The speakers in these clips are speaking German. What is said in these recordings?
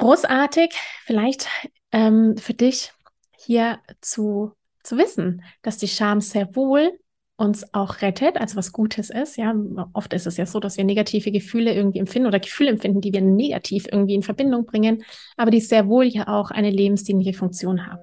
großartig, vielleicht ähm, für dich hier zu, zu wissen, dass die Scham sehr wohl uns auch rettet, also was Gutes ist. Ja, oft ist es ja so, dass wir negative Gefühle irgendwie empfinden oder Gefühle empfinden, die wir negativ irgendwie in Verbindung bringen, aber die sehr wohl ja auch eine lebensdienliche Funktion haben.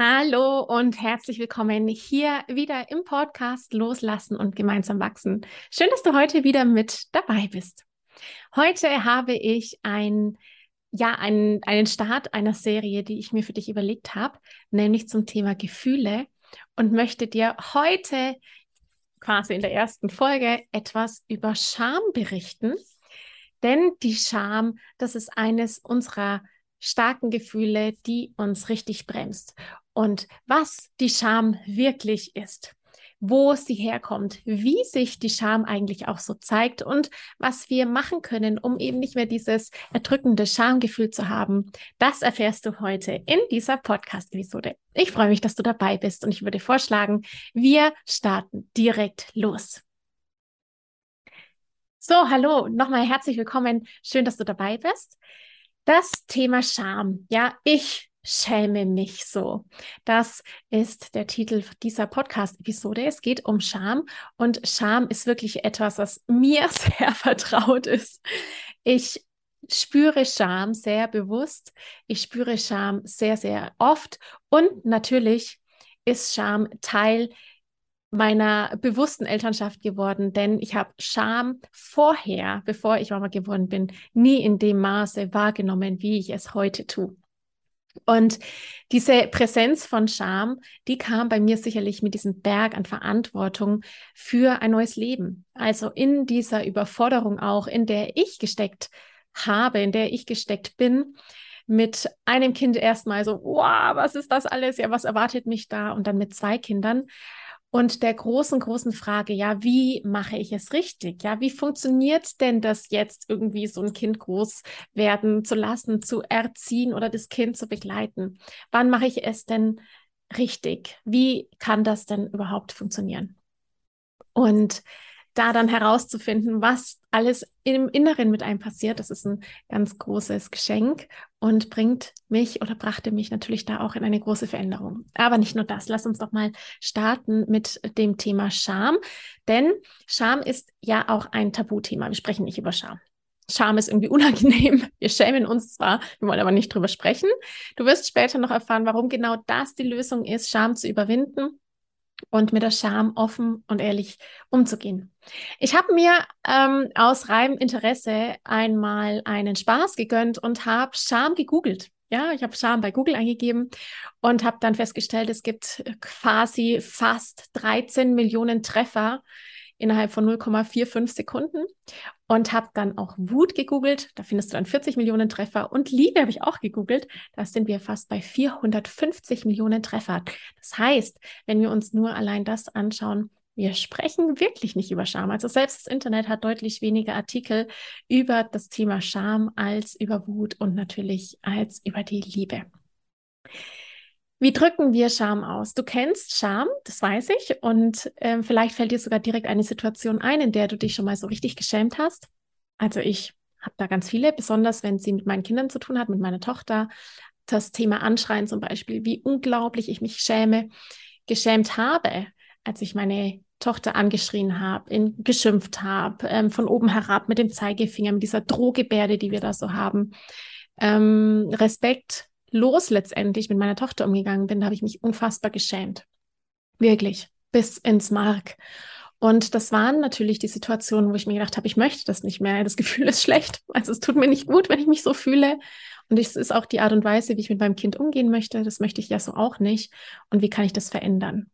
Hallo und herzlich willkommen hier wieder im Podcast Loslassen und gemeinsam wachsen. Schön, dass du heute wieder mit dabei bist. Heute habe ich ein, ja, einen, einen Start einer Serie, die ich mir für dich überlegt habe, nämlich zum Thema Gefühle und möchte dir heute quasi in der ersten Folge etwas über Scham berichten. Denn die Scham, das ist eines unserer starken Gefühle, die uns richtig bremst und was die Scham wirklich ist, wo sie herkommt, wie sich die Scham eigentlich auch so zeigt und was wir machen können, um eben nicht mehr dieses erdrückende Schamgefühl zu haben. Das erfährst du heute in dieser Podcast-Episode. Ich freue mich, dass du dabei bist und ich würde vorschlagen, wir starten direkt los. So, hallo, nochmal herzlich willkommen. Schön, dass du dabei bist. Das Thema Scham. Ja, ich schäme mich so. Das ist der Titel dieser Podcast-Episode. Es geht um Scham und Scham ist wirklich etwas, was mir sehr vertraut ist. Ich spüre Scham sehr bewusst. Ich spüre Scham sehr, sehr oft und natürlich ist Scham Teil meiner bewussten Elternschaft geworden, denn ich habe Scham vorher, bevor ich Mama geworden bin, nie in dem Maße wahrgenommen, wie ich es heute tue. Und diese Präsenz von Scham, die kam bei mir sicherlich mit diesem Berg an Verantwortung für ein neues Leben. Also in dieser Überforderung auch, in der ich gesteckt habe, in der ich gesteckt bin, mit einem Kind erstmal so, wow, was ist das alles? Ja, was erwartet mich da? Und dann mit zwei Kindern und der großen, großen Frage, ja, wie mache ich es richtig? Ja, wie funktioniert denn das jetzt irgendwie so ein Kind groß werden zu lassen, zu erziehen oder das Kind zu begleiten? Wann mache ich es denn richtig? Wie kann das denn überhaupt funktionieren? Und da dann herauszufinden, was alles im Inneren mit einem passiert, das ist ein ganz großes Geschenk und bringt mich oder brachte mich natürlich da auch in eine große Veränderung. Aber nicht nur das, lass uns doch mal starten mit dem Thema Scham, denn Scham ist ja auch ein Tabuthema. Wir sprechen nicht über Scham. Scham ist irgendwie unangenehm. Wir schämen uns zwar, wir wollen aber nicht drüber sprechen. Du wirst später noch erfahren, warum genau das die Lösung ist, Scham zu überwinden und mit der Scham offen und ehrlich umzugehen. Ich habe mir ähm, aus reinem Interesse einmal einen Spaß gegönnt und habe Scham gegoogelt. Ja, ich habe Scham bei Google eingegeben und habe dann festgestellt, es gibt quasi fast 13 Millionen Treffer innerhalb von 0,45 Sekunden und habe dann auch Wut gegoogelt. Da findest du dann 40 Millionen Treffer und Liebe habe ich auch gegoogelt. Da sind wir fast bei 450 Millionen Treffer. Das heißt, wenn wir uns nur allein das anschauen, wir sprechen wirklich nicht über Scham. Also selbst das Internet hat deutlich weniger Artikel über das Thema Scham als über Wut und natürlich als über die Liebe. Wie drücken wir Scham aus? Du kennst Scham, das weiß ich. Und ähm, vielleicht fällt dir sogar direkt eine Situation ein, in der du dich schon mal so richtig geschämt hast. Also ich habe da ganz viele, besonders wenn sie mit meinen Kindern zu tun hat, mit meiner Tochter. Das Thema Anschreien zum Beispiel, wie unglaublich ich mich schäme, geschämt habe, als ich meine Tochter angeschrien habe, geschimpft habe, ähm, von oben herab mit dem Zeigefinger, mit dieser Drohgebärde, die wir da so haben. Ähm, Respekt los letztendlich mit meiner Tochter umgegangen bin, da habe ich mich unfassbar geschämt. Wirklich, bis ins Mark. Und das waren natürlich die Situationen, wo ich mir gedacht habe, ich möchte das nicht mehr. Das Gefühl ist schlecht. Also es tut mir nicht gut, wenn ich mich so fühle. Und es ist auch die Art und Weise, wie ich mit meinem Kind umgehen möchte. Das möchte ich ja so auch nicht. Und wie kann ich das verändern?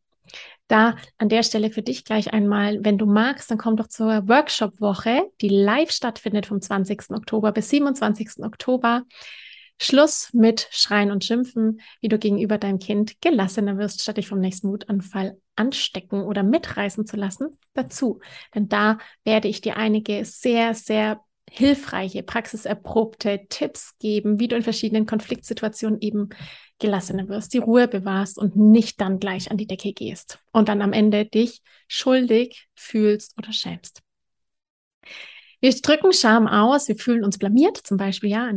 Da an der Stelle für dich gleich einmal, wenn du magst, dann komm doch zur Workshop-Woche, die live stattfindet vom 20. Oktober bis 27. Oktober. Schluss mit Schreien und Schimpfen, wie du gegenüber deinem Kind gelassener wirst, statt dich vom nächsten Wutanfall anstecken oder mitreißen zu lassen, dazu. Denn da werde ich dir einige sehr, sehr hilfreiche, praxiserprobte Tipps geben, wie du in verschiedenen Konfliktsituationen eben gelassener wirst, die Ruhe bewahrst und nicht dann gleich an die Decke gehst und dann am Ende dich schuldig fühlst oder schämst. Wir drücken Scham aus, wir fühlen uns blamiert, zum Beispiel, ja,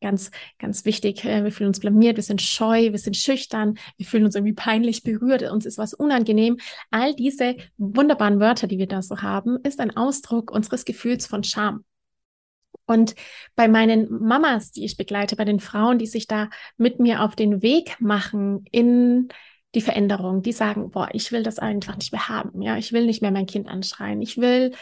ganz, ganz wichtig, äh, wir fühlen uns blamiert, wir sind scheu, wir sind schüchtern, wir fühlen uns irgendwie peinlich berührt, uns ist was unangenehm. All diese wunderbaren Wörter, die wir da so haben, ist ein Ausdruck unseres Gefühls von Scham. Und bei meinen Mamas, die ich begleite, bei den Frauen, die sich da mit mir auf den Weg machen in die Veränderung, die sagen, boah, ich will das einfach nicht mehr haben. Ja, ich will nicht mehr mein Kind anschreien. Ich will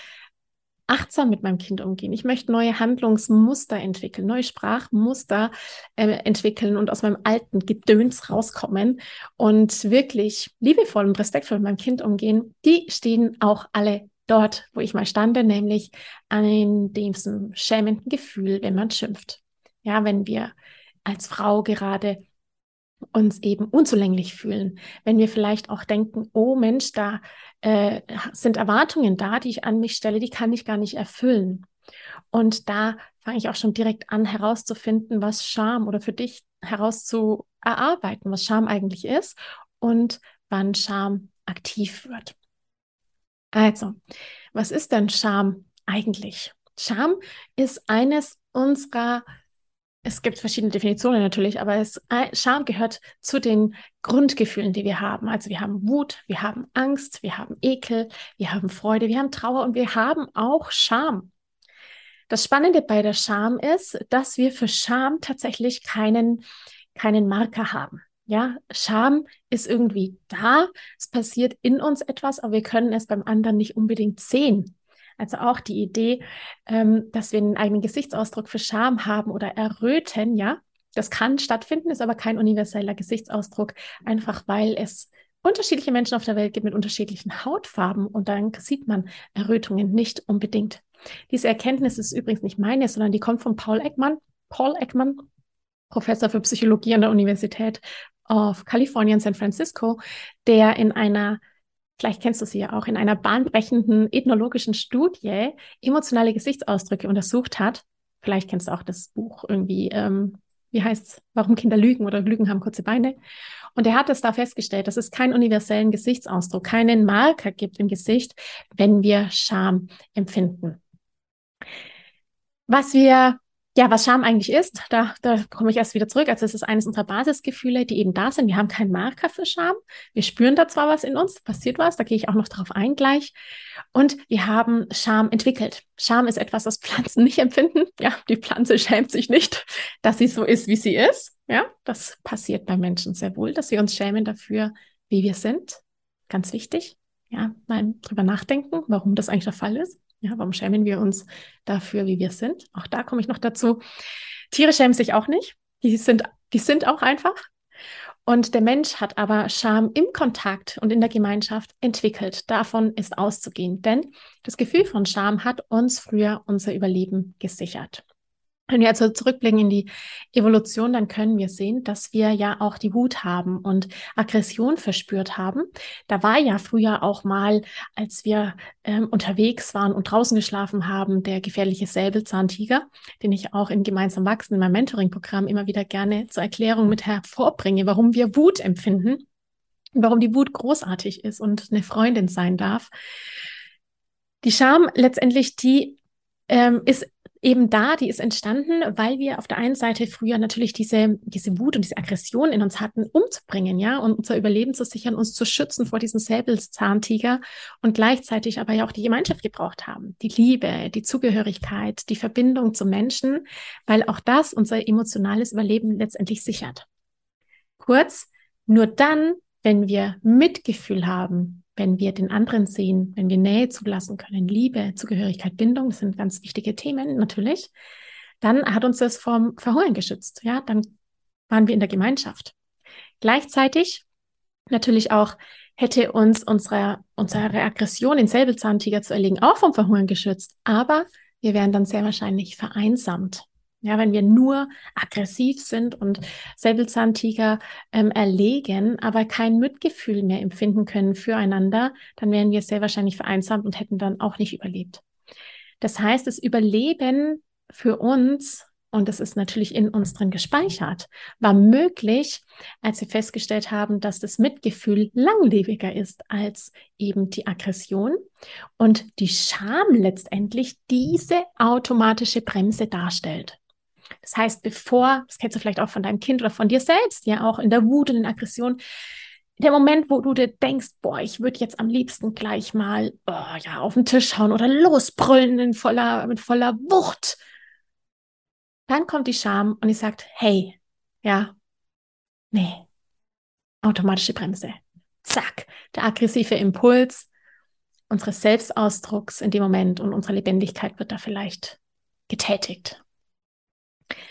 achtsam mit meinem Kind umgehen. Ich möchte neue Handlungsmuster entwickeln, neue Sprachmuster äh, entwickeln und aus meinem alten Gedöns rauskommen und wirklich liebevoll und respektvoll mit meinem Kind umgehen. Die stehen auch alle dort, wo ich mal stande, nämlich an diesem schämenden Gefühl, wenn man schimpft. Ja, wenn wir als Frau gerade uns eben unzulänglich fühlen, wenn wir vielleicht auch denken, oh Mensch, da äh, sind Erwartungen da, die ich an mich stelle, die kann ich gar nicht erfüllen. Und da fange ich auch schon direkt an herauszufinden, was Scham oder für dich herauszuerarbeiten, was Scham eigentlich ist und wann Scham aktiv wird. Also, was ist denn Scham eigentlich? Scham ist eines unserer, es gibt verschiedene Definitionen natürlich, aber es, äh, Scham gehört zu den Grundgefühlen, die wir haben. Also wir haben Wut, wir haben Angst, wir haben Ekel, wir haben Freude, wir haben Trauer und wir haben auch Scham. Das Spannende bei der Scham ist, dass wir für Scham tatsächlich keinen, keinen Marker haben. Ja, Scham ist irgendwie da. Es passiert in uns etwas, aber wir können es beim anderen nicht unbedingt sehen. Also auch die Idee, ähm, dass wir einen eigenen Gesichtsausdruck für Scham haben oder erröten, ja, das kann stattfinden, ist aber kein universeller Gesichtsausdruck, einfach weil es unterschiedliche Menschen auf der Welt gibt mit unterschiedlichen Hautfarben und dann sieht man Errötungen nicht unbedingt. Diese Erkenntnis ist übrigens nicht meine, sondern die kommt von Paul Ekman. Paul Ekman, Professor für Psychologie an der Universität of California in San Francisco, der in einer, vielleicht kennst du sie ja auch, in einer bahnbrechenden ethnologischen Studie emotionale Gesichtsausdrücke untersucht hat. Vielleicht kennst du auch das Buch irgendwie, ähm, wie heißt es, warum Kinder lügen oder Lügen haben kurze Beine. Und er hat es da festgestellt, dass es keinen universellen Gesichtsausdruck, keinen Marker gibt im Gesicht, wenn wir Scham empfinden. Was wir ja, was Scham eigentlich ist, da, da komme ich erst wieder zurück. Also es ist eines unserer Basisgefühle, die eben da sind. Wir haben keinen Marker für Scham. Wir spüren da zwar was in uns, passiert was, da gehe ich auch noch darauf ein gleich. Und wir haben Scham entwickelt. Scham ist etwas, was Pflanzen nicht empfinden. Ja, die Pflanze schämt sich nicht, dass sie so ist, wie sie ist. Ja, das passiert bei Menschen sehr wohl, dass wir uns schämen dafür, wie wir sind. Ganz wichtig. Ja, mal drüber nachdenken, warum das eigentlich der Fall ist. Ja, warum schämen wir uns dafür, wie wir sind? Auch da komme ich noch dazu. Tiere schämen sich auch nicht. Die sind, die sind auch einfach. Und der Mensch hat aber Scham im Kontakt und in der Gemeinschaft entwickelt. Davon ist auszugehen, denn das Gefühl von Scham hat uns früher unser Überleben gesichert. Wenn wir also zurückblicken in die Evolution, dann können wir sehen, dass wir ja auch die Wut haben und Aggression verspürt haben. Da war ja früher auch mal, als wir ähm, unterwegs waren und draußen geschlafen haben, der gefährliche Säbelzahntiger, den ich auch in Gemeinsam Wachsen in meinem Mentoring-Programm immer wieder gerne zur Erklärung mit hervorbringe, warum wir Wut empfinden, warum die Wut großartig ist und eine Freundin sein darf. Die Scham letztendlich, die ähm, ist eben da, die ist entstanden, weil wir auf der einen Seite früher natürlich diese, diese Wut und diese Aggression in uns hatten, umzubringen, ja, und unser Überleben zu sichern, uns zu schützen vor diesem Säbelzahntiger und gleichzeitig aber ja auch die Gemeinschaft gebraucht haben, die Liebe, die Zugehörigkeit, die Verbindung zu Menschen, weil auch das unser emotionales Überleben letztendlich sichert. Kurz, nur dann, wenn wir Mitgefühl haben, wenn wir den anderen sehen, wenn wir Nähe zulassen können, Liebe, Zugehörigkeit, Bindung, das sind ganz wichtige Themen natürlich, dann hat uns das vom Verhungern geschützt. Ja, dann waren wir in der Gemeinschaft. Gleichzeitig natürlich auch hätte uns unsere, unsere Aggression, den Säbelzahntiger zu erlegen, auch vom Verhungern geschützt. Aber wir wären dann sehr wahrscheinlich vereinsamt. Ja, wenn wir nur aggressiv sind und Säbelzahntiger ähm, erlegen, aber kein Mitgefühl mehr empfinden können füreinander, dann wären wir sehr wahrscheinlich vereinsamt und hätten dann auch nicht überlebt. Das heißt, das Überleben für uns und das ist natürlich in uns drin gespeichert, war möglich, als wir festgestellt haben, dass das Mitgefühl langlebiger ist als eben die Aggression und die Scham letztendlich diese automatische Bremse darstellt. Das heißt, bevor, das kennst du vielleicht auch von deinem Kind oder von dir selbst, ja auch in der Wut und in der Aggression, der Moment, wo du dir denkst, boah, ich würde jetzt am liebsten gleich mal oh, ja, auf den Tisch hauen oder losbrüllen in voller, mit voller Wucht dann kommt die Scham und ich sagt, hey, ja, nee, automatische Bremse. Zack, der aggressive Impuls unseres Selbstausdrucks in dem Moment und unsere Lebendigkeit wird da vielleicht getätigt.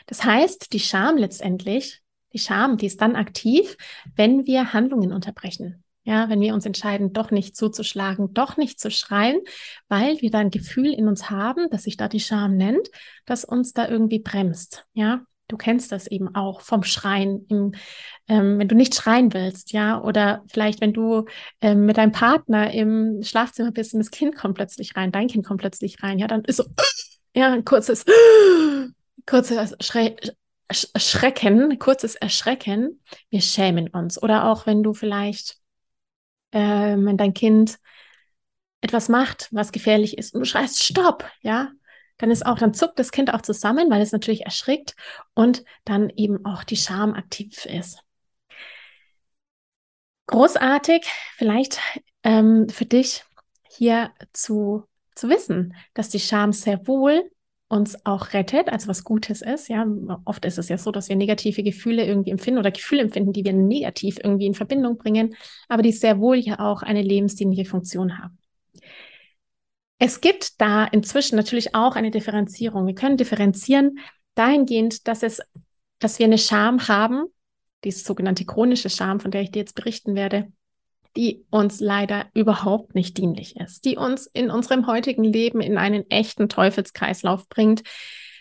Das heißt, die Scham letztendlich, die Scham, die ist dann aktiv, wenn wir Handlungen unterbrechen. Ja, wenn wir uns entscheiden, doch nicht zuzuschlagen, doch nicht zu schreien, weil wir da ein Gefühl in uns haben, das sich da die Scham nennt, das uns da irgendwie bremst. Ja, du kennst das eben auch vom Schreien, im, ähm, wenn du nicht schreien willst, ja, oder vielleicht, wenn du ähm, mit deinem Partner im Schlafzimmer bist und das Kind kommt plötzlich rein, dein Kind kommt plötzlich rein, ja, dann ist so, ja, ein kurzes, kurzes Schre Schrecken, kurzes Erschrecken. Wir schämen uns. Oder auch, wenn du vielleicht äh, wenn dein Kind etwas macht, was gefährlich ist und du schreist Stopp, ja, dann ist auch, dann zuckt das Kind auch zusammen, weil es natürlich erschrickt und dann eben auch die Scham aktiv ist. Großartig, vielleicht ähm, für dich hier zu, zu wissen, dass die Scham sehr wohl uns auch rettet, also was Gutes ist. Ja, oft ist es ja so, dass wir negative Gefühle irgendwie empfinden oder Gefühle empfinden, die wir negativ irgendwie in Verbindung bringen, aber die sehr wohl ja auch eine lebensdienliche Funktion haben. Es gibt da inzwischen natürlich auch eine Differenzierung. Wir können differenzieren dahingehend, dass es, dass wir eine Scham haben, die sogenannte chronische Scham, von der ich dir jetzt berichten werde, die uns leider überhaupt nicht dienlich ist, die uns in unserem heutigen Leben in einen echten Teufelskreislauf bringt,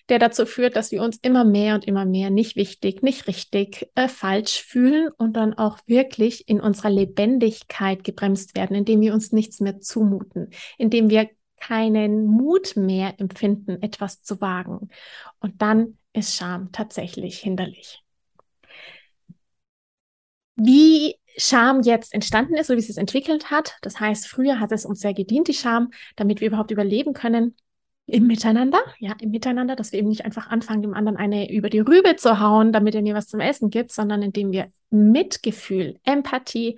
der dazu führt, dass wir uns immer mehr und immer mehr nicht wichtig, nicht richtig, äh, falsch fühlen und dann auch wirklich in unserer Lebendigkeit gebremst werden, indem wir uns nichts mehr zumuten, indem wir keinen Mut mehr empfinden, etwas zu wagen. Und dann ist Scham tatsächlich hinderlich. Wie Scham jetzt entstanden ist, so wie es sich entwickelt hat. Das heißt, früher hat es uns sehr gedient, die Scham, damit wir überhaupt überleben können im Miteinander, ja, im Miteinander, dass wir eben nicht einfach anfangen, dem anderen eine über die Rübe zu hauen, damit er mir was zum Essen gibt, sondern indem wir Mitgefühl, Empathie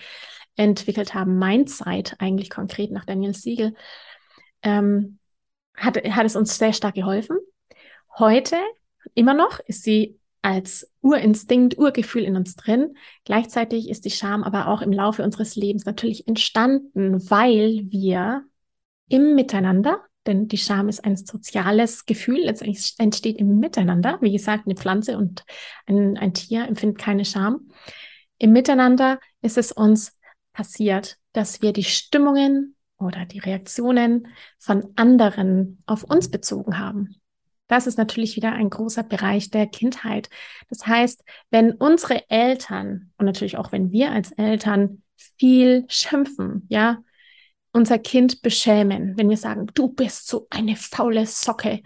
entwickelt haben, Mindsight eigentlich konkret nach Daniel Siegel, ähm, hat, hat es uns sehr stark geholfen. Heute immer noch ist sie als Urinstinkt, Urgefühl in uns drin. Gleichzeitig ist die Scham aber auch im Laufe unseres Lebens natürlich entstanden, weil wir im Miteinander, denn die Scham ist ein soziales Gefühl, letztendlich entsteht im Miteinander. Wie gesagt, eine Pflanze und ein, ein Tier empfindet keine Scham. Im Miteinander ist es uns passiert, dass wir die Stimmungen oder die Reaktionen von anderen auf uns bezogen haben. Das ist natürlich wieder ein großer Bereich der Kindheit. Das heißt, wenn unsere Eltern und natürlich auch wenn wir als Eltern viel schimpfen, ja, unser Kind beschämen, wenn wir sagen, du bist so eine faule Socke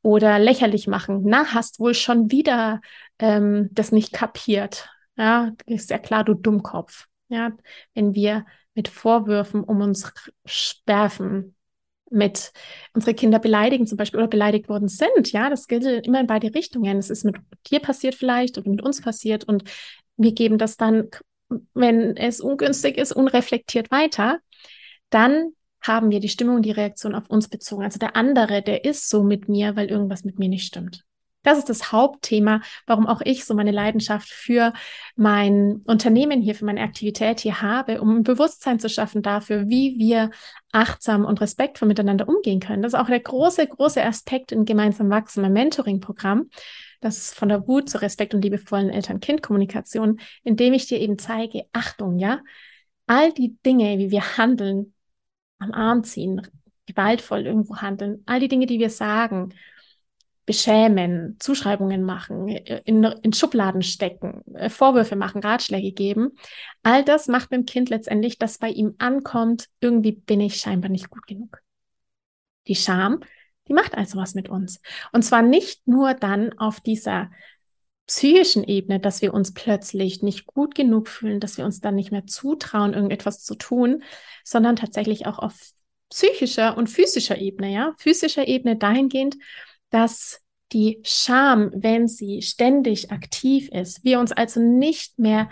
oder lächerlich machen, na, hast wohl schon wieder ähm, das nicht kapiert. Ja, ist ja klar, du Dummkopf. Ja, wenn wir mit Vorwürfen um uns werfen, mit unsere Kinder beleidigen zum Beispiel oder beleidigt worden sind. Ja, das gilt immer in beide Richtungen. Es ist mit dir passiert vielleicht oder mit uns passiert und wir geben das dann, wenn es ungünstig ist, unreflektiert weiter. Dann haben wir die Stimmung und die Reaktion auf uns bezogen. Also der andere, der ist so mit mir, weil irgendwas mit mir nicht stimmt. Das ist das Hauptthema, warum auch ich so meine Leidenschaft für mein Unternehmen hier, für meine Aktivität hier habe, um ein Bewusstsein zu schaffen dafür, wie wir achtsam und respektvoll miteinander umgehen können. Das ist auch der große, große Aspekt in gemeinsam wachsen, mein Mentoring-Programm. Das von der Wut zur Respekt und liebevollen Eltern-Kind-Kommunikation, indem ich dir eben zeige, Achtung, ja, all die Dinge, wie wir handeln, am Arm ziehen, gewaltvoll irgendwo handeln, all die Dinge, die wir sagen, beschämen, Zuschreibungen machen, in, in Schubladen stecken, äh, Vorwürfe machen, Ratschläge geben. All das macht beim Kind letztendlich, dass bei ihm ankommt, irgendwie bin ich scheinbar nicht gut genug. Die Scham, die macht also was mit uns. Und zwar nicht nur dann auf dieser psychischen Ebene, dass wir uns plötzlich nicht gut genug fühlen, dass wir uns dann nicht mehr zutrauen, irgendetwas zu tun, sondern tatsächlich auch auf psychischer und physischer Ebene, ja, physischer Ebene dahingehend, dass die Scham, wenn sie ständig aktiv ist, wir uns also nicht mehr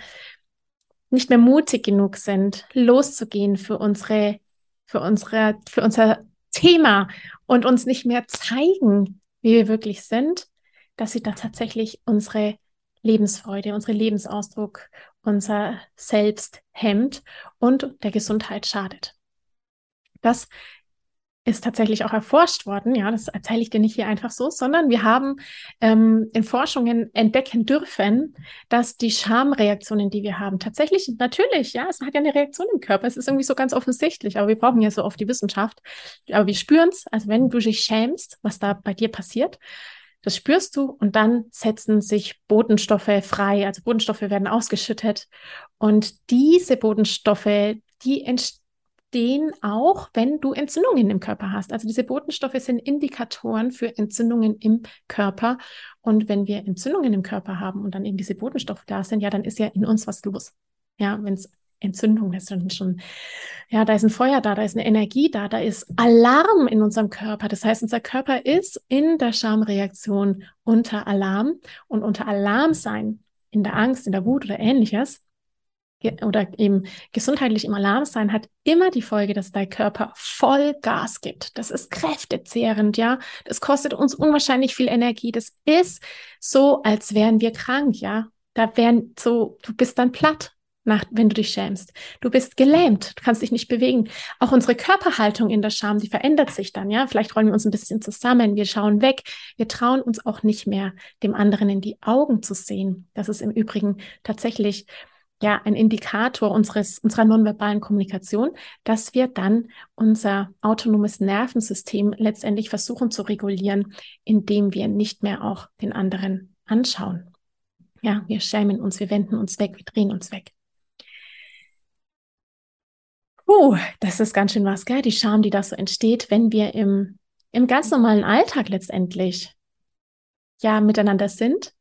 nicht mehr mutig genug sind, loszugehen für unsere für unsere für unser Thema und uns nicht mehr zeigen, wie wir wirklich sind, dass sie da tatsächlich unsere Lebensfreude, unsere Lebensausdruck, unser Selbst hemmt und der Gesundheit schadet. Das ist tatsächlich auch erforscht worden. Ja, das erzähle ich dir nicht hier einfach so, sondern wir haben ähm, in Forschungen entdecken dürfen, dass die Schamreaktionen, die wir haben, tatsächlich natürlich, ja, es hat ja eine Reaktion im Körper. Es ist irgendwie so ganz offensichtlich, aber wir brauchen ja so oft die Wissenschaft. Aber wir spüren es, also wenn du dich schämst, was da bei dir passiert, das spürst du und dann setzen sich Botenstoffe frei. Also Botenstoffe werden ausgeschüttet und diese Botenstoffe, die entstehen entstehen auch, wenn du Entzündungen im Körper hast. Also diese Botenstoffe sind Indikatoren für Entzündungen im Körper. Und wenn wir Entzündungen im Körper haben und dann eben diese Botenstoffe da sind, ja, dann ist ja in uns was los. Ja, wenn es Entzündung ist dann schon, ja, da ist ein Feuer da, da ist eine Energie da, da ist Alarm in unserem Körper. Das heißt, unser Körper ist in der Schamreaktion unter Alarm und unter Alarm sein, in der Angst, in der Wut oder ähnliches oder eben gesundheitlich im Alarm sein, hat immer die Folge, dass dein Körper voll Gas gibt. Das ist kräftezehrend, ja. Das kostet uns unwahrscheinlich viel Energie. Das ist so, als wären wir krank, ja. Da wären so, du bist dann platt, nach, wenn du dich schämst. Du bist gelähmt, du kannst dich nicht bewegen. Auch unsere Körperhaltung in der Scham, die verändert sich dann, ja. Vielleicht rollen wir uns ein bisschen zusammen, wir schauen weg, wir trauen uns auch nicht mehr, dem anderen in die Augen zu sehen. Das ist im Übrigen tatsächlich ja ein Indikator unseres, unserer nonverbalen Kommunikation, dass wir dann unser autonomes Nervensystem letztendlich versuchen zu regulieren, indem wir nicht mehr auch den anderen anschauen. Ja, wir schämen uns, wir wenden uns weg, wir drehen uns weg. Puh, das ist ganz schön was, gell? Die Scham, die da so entsteht, wenn wir im, im ganz normalen Alltag letztendlich ja miteinander sind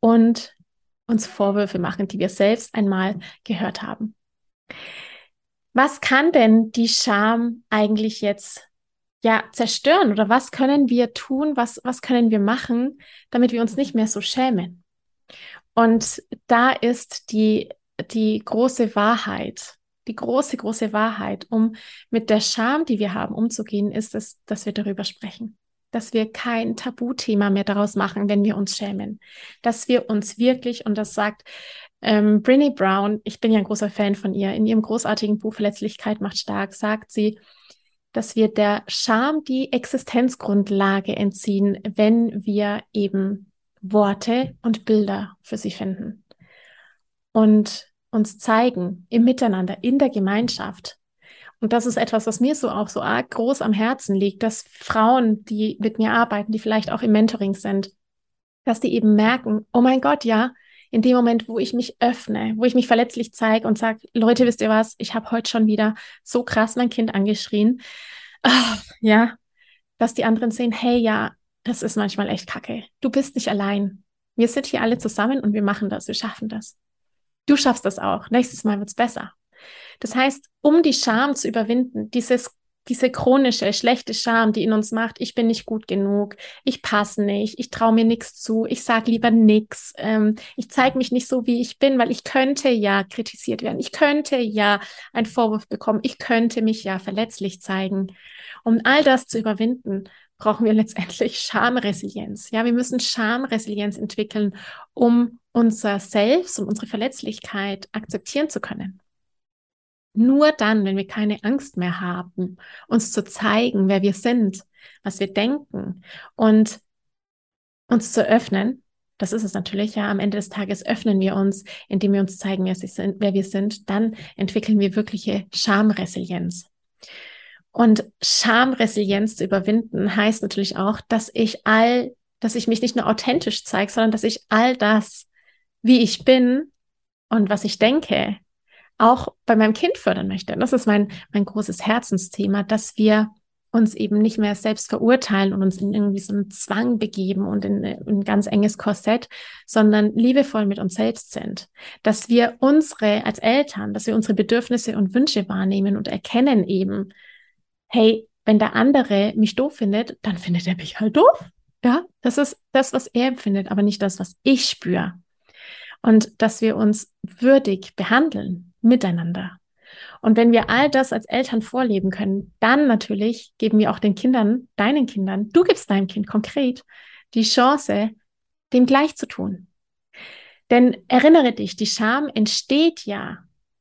und uns Vorwürfe machen, die wir selbst einmal gehört haben. Was kann denn die Scham eigentlich jetzt ja zerstören oder was können wir tun, was was können wir machen, damit wir uns nicht mehr so schämen? Und da ist die die große Wahrheit, die große große Wahrheit, um mit der Scham, die wir haben, umzugehen, ist es, dass wir darüber sprechen dass wir kein Tabuthema mehr daraus machen, wenn wir uns schämen. Dass wir uns wirklich, und das sagt ähm, Brinny Brown, ich bin ja ein großer Fan von ihr, in ihrem großartigen Buch Verletzlichkeit macht stark, sagt sie, dass wir der Scham die Existenzgrundlage entziehen, wenn wir eben Worte und Bilder für sie finden und uns zeigen im Miteinander, in der Gemeinschaft, und das ist etwas, was mir so auch so arg groß am Herzen liegt, dass Frauen, die mit mir arbeiten, die vielleicht auch im Mentoring sind, dass die eben merken, oh mein Gott, ja, in dem Moment, wo ich mich öffne, wo ich mich verletzlich zeige und sage, Leute, wisst ihr was, ich habe heute schon wieder so krass mein Kind angeschrien, Ach, ja, dass die anderen sehen, hey, ja, das ist manchmal echt kacke. Du bist nicht allein. Wir sind hier alle zusammen und wir machen das, wir schaffen das. Du schaffst das auch. Nächstes Mal wird's besser. Das heißt, um die Scham zu überwinden, dieses diese chronische, schlechte Scham, die in uns macht, ich bin nicht gut genug, ich passe nicht, ich traue mir nichts zu, ich sage lieber nichts, ähm, ich zeige mich nicht so, wie ich bin, weil ich könnte ja kritisiert werden, ich könnte ja einen Vorwurf bekommen, ich könnte mich ja verletzlich zeigen. Um all das zu überwinden, brauchen wir letztendlich Schamresilienz. Ja, wir müssen Schamresilienz entwickeln, um unser Selbst und unsere Verletzlichkeit akzeptieren zu können. Nur dann, wenn wir keine Angst mehr haben, uns zu zeigen, wer wir sind, was wir denken und uns zu öffnen, das ist es natürlich, ja, am Ende des Tages öffnen wir uns, indem wir uns zeigen, wer, wir sind, dann entwickeln wir wirkliche Schamresilienz. Und Schamresilienz zu überwinden heißt natürlich auch, dass ich all, dass ich mich nicht nur authentisch zeige, sondern dass ich all das, wie ich bin und was ich denke, auch bei meinem Kind fördern möchte. das ist mein, mein großes Herzensthema, dass wir uns eben nicht mehr selbst verurteilen und uns in irgendwie so einen Zwang begeben und in, in ein ganz enges Korsett, sondern liebevoll mit uns selbst sind. Dass wir unsere als Eltern, dass wir unsere Bedürfnisse und Wünsche wahrnehmen und erkennen eben, hey, wenn der andere mich doof findet, dann findet er mich halt doof. Ja, das ist das, was er empfindet, aber nicht das, was ich spüre. Und dass wir uns würdig behandeln miteinander. Und wenn wir all das als Eltern vorleben können, dann natürlich geben wir auch den Kindern, deinen Kindern, du gibst deinem Kind konkret die Chance, dem gleich zu tun. Denn erinnere dich, die Scham entsteht ja,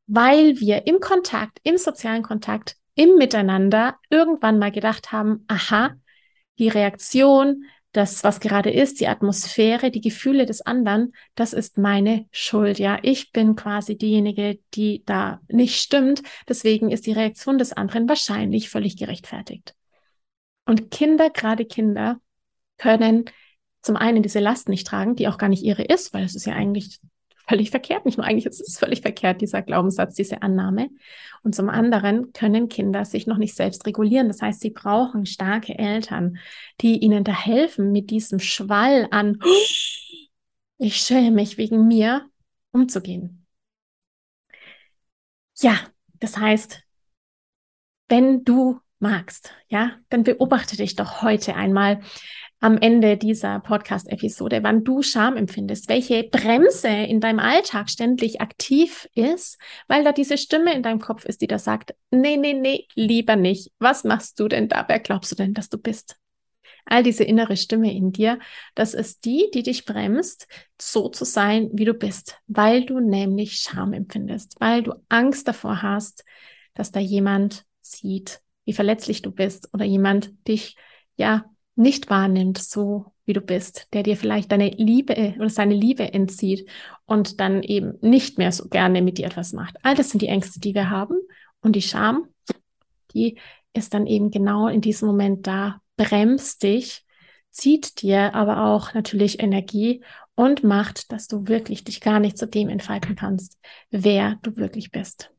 weil wir im Kontakt, im sozialen Kontakt im Miteinander irgendwann mal gedacht haben, aha, die Reaktion, das, was gerade ist, die Atmosphäre, die Gefühle des anderen, das ist meine Schuld. Ja, ich bin quasi diejenige, die da nicht stimmt. Deswegen ist die Reaktion des anderen wahrscheinlich völlig gerechtfertigt. Und Kinder, gerade Kinder, können zum einen diese Last nicht tragen, die auch gar nicht ihre ist, weil es ist ja eigentlich völlig verkehrt. Nicht nur eigentlich, es ist völlig verkehrt, dieser Glaubenssatz, diese Annahme. Und zum anderen können Kinder sich noch nicht selbst regulieren. Das heißt, sie brauchen starke Eltern, die ihnen da helfen, mit diesem Schwall an, ich schäme mich wegen mir, umzugehen. Ja, das heißt, wenn du magst, ja, dann beobachte dich doch heute einmal am Ende dieser Podcast-Episode, wann du Scham empfindest, welche Bremse in deinem Alltag ständig aktiv ist, weil da diese Stimme in deinem Kopf ist, die da sagt, nee, nee, nee, lieber nicht. Was machst du denn da? Wer glaubst du denn, dass du bist? All diese innere Stimme in dir, das ist die, die dich bremst, so zu sein, wie du bist, weil du nämlich Scham empfindest, weil du Angst davor hast, dass da jemand sieht, wie verletzlich du bist oder jemand dich ja nicht wahrnimmt, so wie du bist, der dir vielleicht deine Liebe oder seine Liebe entzieht und dann eben nicht mehr so gerne mit dir etwas macht. All das sind die Ängste, die wir haben. Und die Scham, die ist dann eben genau in diesem Moment da, bremst dich, zieht dir aber auch natürlich Energie und macht, dass du wirklich dich gar nicht zu dem entfalten kannst, wer du wirklich bist.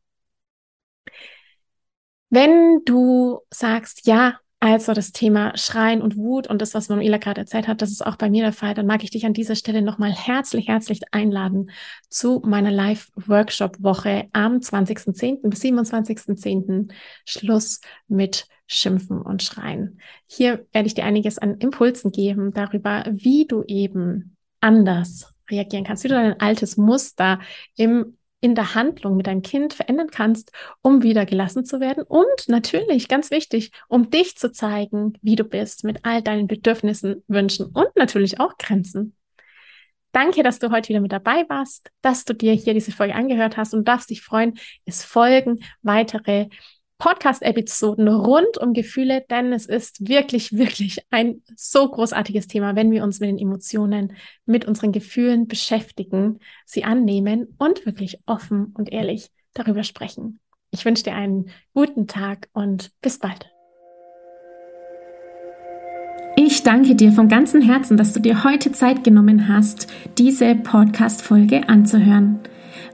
Wenn du sagst, ja, also das Thema Schreien und Wut und das, was Manuela gerade erzählt hat, das ist auch bei mir der Fall, dann mag ich dich an dieser Stelle nochmal herzlich, herzlich einladen zu meiner Live-Workshop-Woche am 20.10. bis 27.10. Schluss mit Schimpfen und Schreien. Hier werde ich dir einiges an Impulsen geben darüber, wie du eben anders reagieren kannst, wie du dein altes Muster im in der Handlung mit deinem Kind verändern kannst, um wieder gelassen zu werden und natürlich, ganz wichtig, um dich zu zeigen, wie du bist, mit all deinen Bedürfnissen, Wünschen und natürlich auch Grenzen. Danke, dass du heute wieder mit dabei warst, dass du dir hier diese Folge angehört hast und darfst dich freuen. Es folgen weitere Podcast-Episoden rund um Gefühle, denn es ist wirklich, wirklich ein so großartiges Thema, wenn wir uns mit den Emotionen, mit unseren Gefühlen beschäftigen, sie annehmen und wirklich offen und ehrlich darüber sprechen. Ich wünsche dir einen guten Tag und bis bald. Ich danke dir von ganzem Herzen, dass du dir heute Zeit genommen hast, diese Podcast-Folge anzuhören.